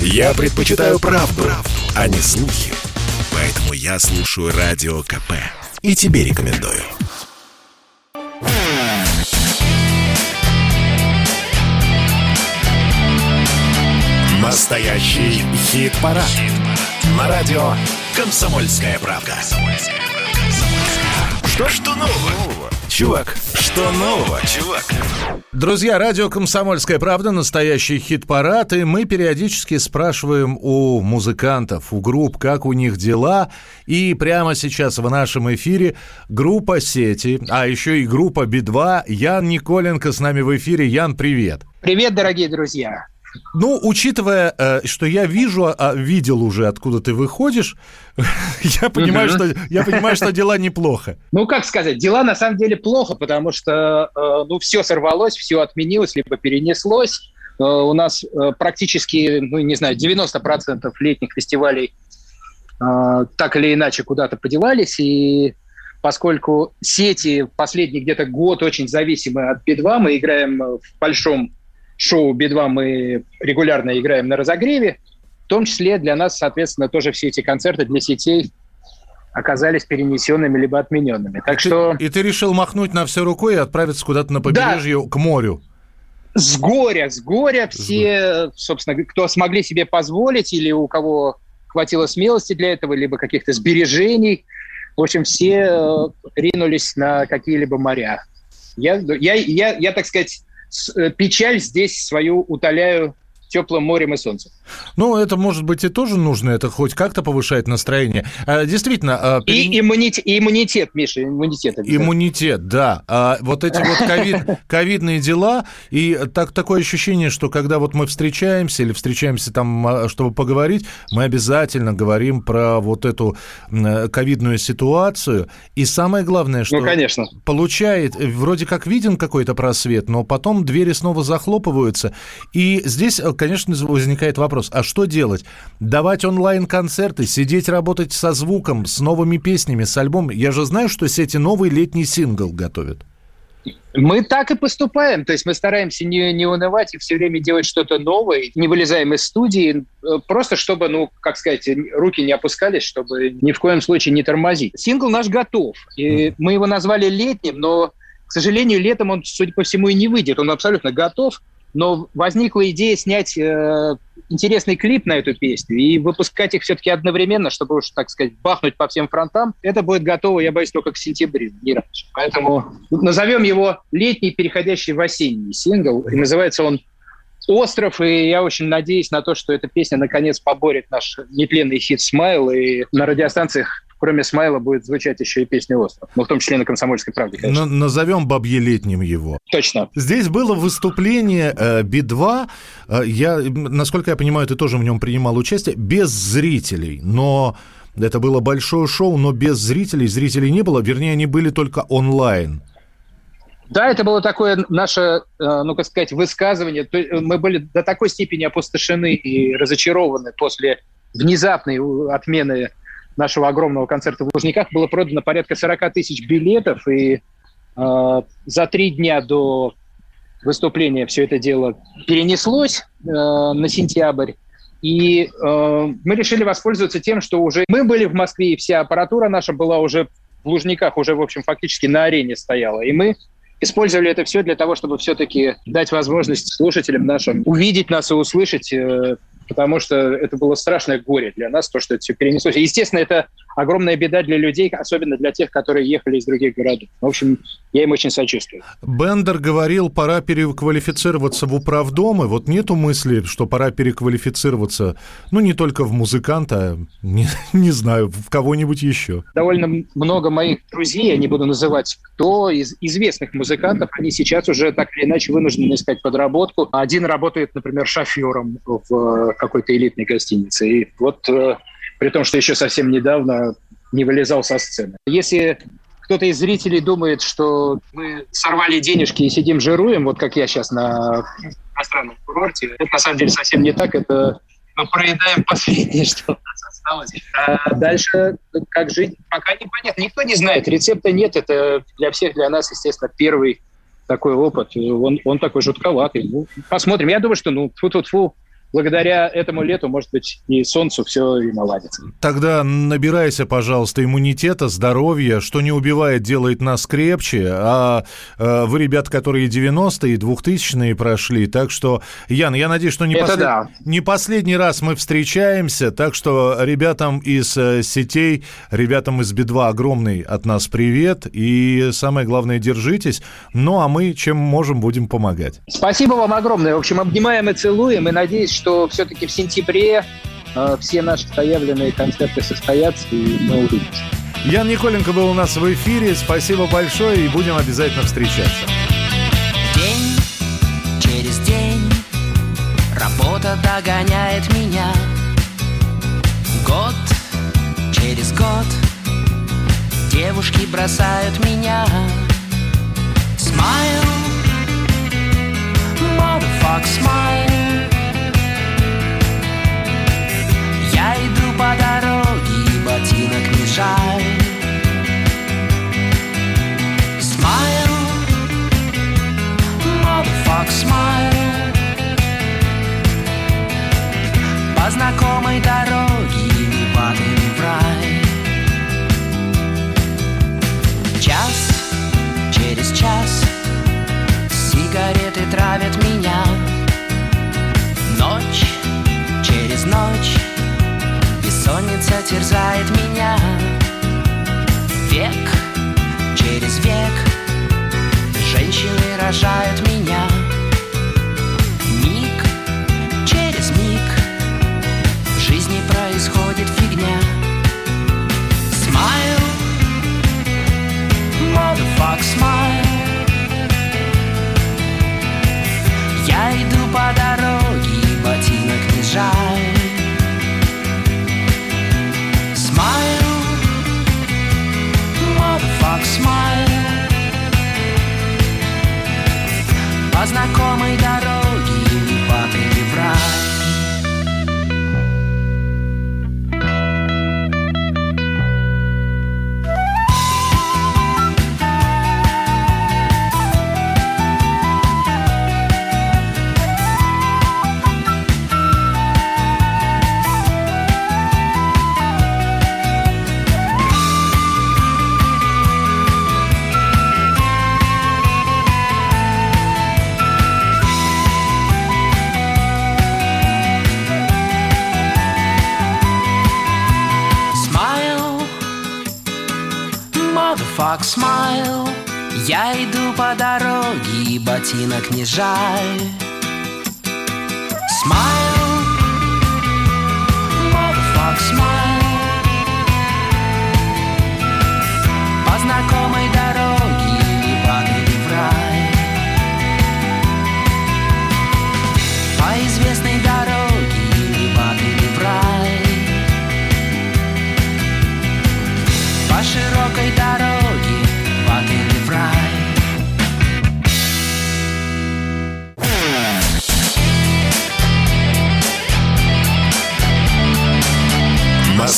Я предпочитаю правду, правду, а не слухи. Поэтому я слушаю Радио КП. И тебе рекомендую. Настоящий хит-парад. Хит На радио «Комсомольская правда». Что, что нового? Чувак, что нового, чувак? Друзья, радио «Комсомольская правда», настоящий хит-парад, и мы периодически спрашиваем у музыкантов, у групп, как у них дела. И прямо сейчас в нашем эфире группа «Сети», а еще и группа «Би-2». Ян Николенко с нами в эфире. Ян, привет. Привет, дорогие друзья. Ну, учитывая, э, что я вижу, а, видел уже, откуда ты выходишь, я понимаю, что я понимаю, что дела неплохо. Ну, как сказать, дела на самом деле плохо, потому что э, ну все сорвалось, все отменилось, либо перенеслось. Э, у нас практически, ну, не знаю, 90% летних фестивалей так или иначе куда-то подевались, и поскольку сети последний где-то год очень зависимы от Би-2, мы играем в большом шоу Би-2 мы регулярно играем на разогреве, в том числе для нас, соответственно, тоже все эти концерты для сетей оказались перенесенными либо отмененными. Так и что... Ты, и ты решил махнуть на все рукой и отправиться куда-то на побережье да. к морю. С горя, с горя все, собственно, кто смогли себе позволить или у кого хватило смелости для этого, либо каких-то сбережений, в общем, все э, ринулись на какие-либо моря. Я, я, я, я так сказать, печаль здесь свою утоляю теплым морем и солнцем. Ну, это может быть и тоже нужно, это хоть как-то повышает настроение. А, действительно... А, перен... И иммунитет, иммунитет, Миша, иммунитет. Иммунитет, да. А вот эти вот ковид, ковидные дела, и так, такое ощущение, что когда вот мы встречаемся или встречаемся там, а, чтобы поговорить, мы обязательно говорим про вот эту ковидную ситуацию. И самое главное, что... Ну, конечно. Получает, вроде как виден какой-то просвет, но потом двери снова захлопываются. И здесь, конечно, возникает вопрос, а что делать? Давать онлайн-концерты, сидеть работать со звуком, с новыми песнями, с альбомом? Я же знаю, что сети новый летний сингл готовят. Мы так и поступаем. То есть мы стараемся не, не унывать и все время делать что-то новое, не вылезаем из студии, э, просто чтобы, ну, как сказать, руки не опускались, чтобы ни в коем случае не тормозить. Сингл наш готов. И мы его назвали летним, но, к сожалению, летом он, судя по всему, и не выйдет. Он абсолютно готов но возникла идея снять э, интересный клип на эту песню и выпускать их все-таки одновременно, чтобы уж, так сказать, бахнуть по всем фронтам. Это будет готово, я боюсь, только к сентябрю, не раньше. Поэтому назовем его летний, переходящий в осенний сингл. И называется он «Остров», и я очень надеюсь на то, что эта песня наконец поборет наш нетленный хит «Смайл», и на радиостанциях кроме Смайла будет звучать еще и песня «Остров». Ну, в том числе на «Комсомольской правде», конечно. назовем «Бабьелетним» его. Точно. Здесь было выступление э, Би-2. Э, я, насколько я понимаю, ты тоже в нем принимал участие. Без зрителей, но... Это было большое шоу, но без зрителей. Зрителей не было, вернее, они были только онлайн. Да, это было такое наше, э, ну, как сказать, высказывание. Мы были до такой степени опустошены и разочарованы после внезапной отмены нашего огромного концерта в Лужниках было продано порядка 40 тысяч билетов, и э, за три дня до выступления все это дело перенеслось э, на сентябрь. И э, мы решили воспользоваться тем, что уже мы были в Москве, и вся аппаратура наша была уже в Лужниках, уже, в общем, фактически на арене стояла. И мы использовали это все для того, чтобы все-таки дать возможность слушателям нашим увидеть нас и услышать э, потому что это было страшное горе для нас, то, что это все перенеслось. естественно, это огромная беда для людей, особенно для тех, которые ехали из других городов. В общем, я им очень сочувствую. Бендер говорил, пора переквалифицироваться в управдомы. Вот нету мысли, что пора переквалифицироваться, ну, не только в музыканта, не, не знаю, в кого-нибудь еще. Довольно много моих друзей, я не буду называть кто, из известных музыкантов, они сейчас уже так или иначе вынуждены искать подработку. Один работает, например, шофером в какой-то элитной гостинице. И вот э, при том, что еще совсем недавно не вылезал со сцены. Если кто-то из зрителей думает, что мы сорвали денежки и сидим жируем, вот как я сейчас на иностранном курорте, это на самом деле совсем не так. Это мы проедаем последнее, что у нас осталось. А дальше как жить, пока непонятно. Никто не знает, рецепта нет. Это для всех, для нас, естественно, первый такой опыт. Он, он такой жутковатый. Ну, посмотрим. Я думаю, что ну, фу-фу-фу, благодаря этому лету, может быть, и солнцу все и наладится. Тогда набирайся, пожалуйста, иммунитета, здоровья, что не убивает, делает нас крепче, а э, вы, ребята, которые 90-е и 2000-е прошли, так что, Ян, я надеюсь, что не, послед... да. не последний раз мы встречаемся, так что ребятам из э, сетей, ребятам из Би-2 огромный от нас привет, и самое главное, держитесь, ну а мы чем можем, будем помогать. Спасибо вам огромное, в общем, обнимаем и целуем, и надеюсь, что все-таки в сентябре э, все наши заявленные концерты состоятся, и мы увидимся. Ян Николенко был у нас в эфире. Спасибо большое, и будем обязательно встречаться. День через день работа догоняет меня. Год через год девушки бросают меня. Smile, motherfuck, smile. I'm shy. Fuck smile Я иду по дороге и ботинок не жаль Smile Motherfuck smile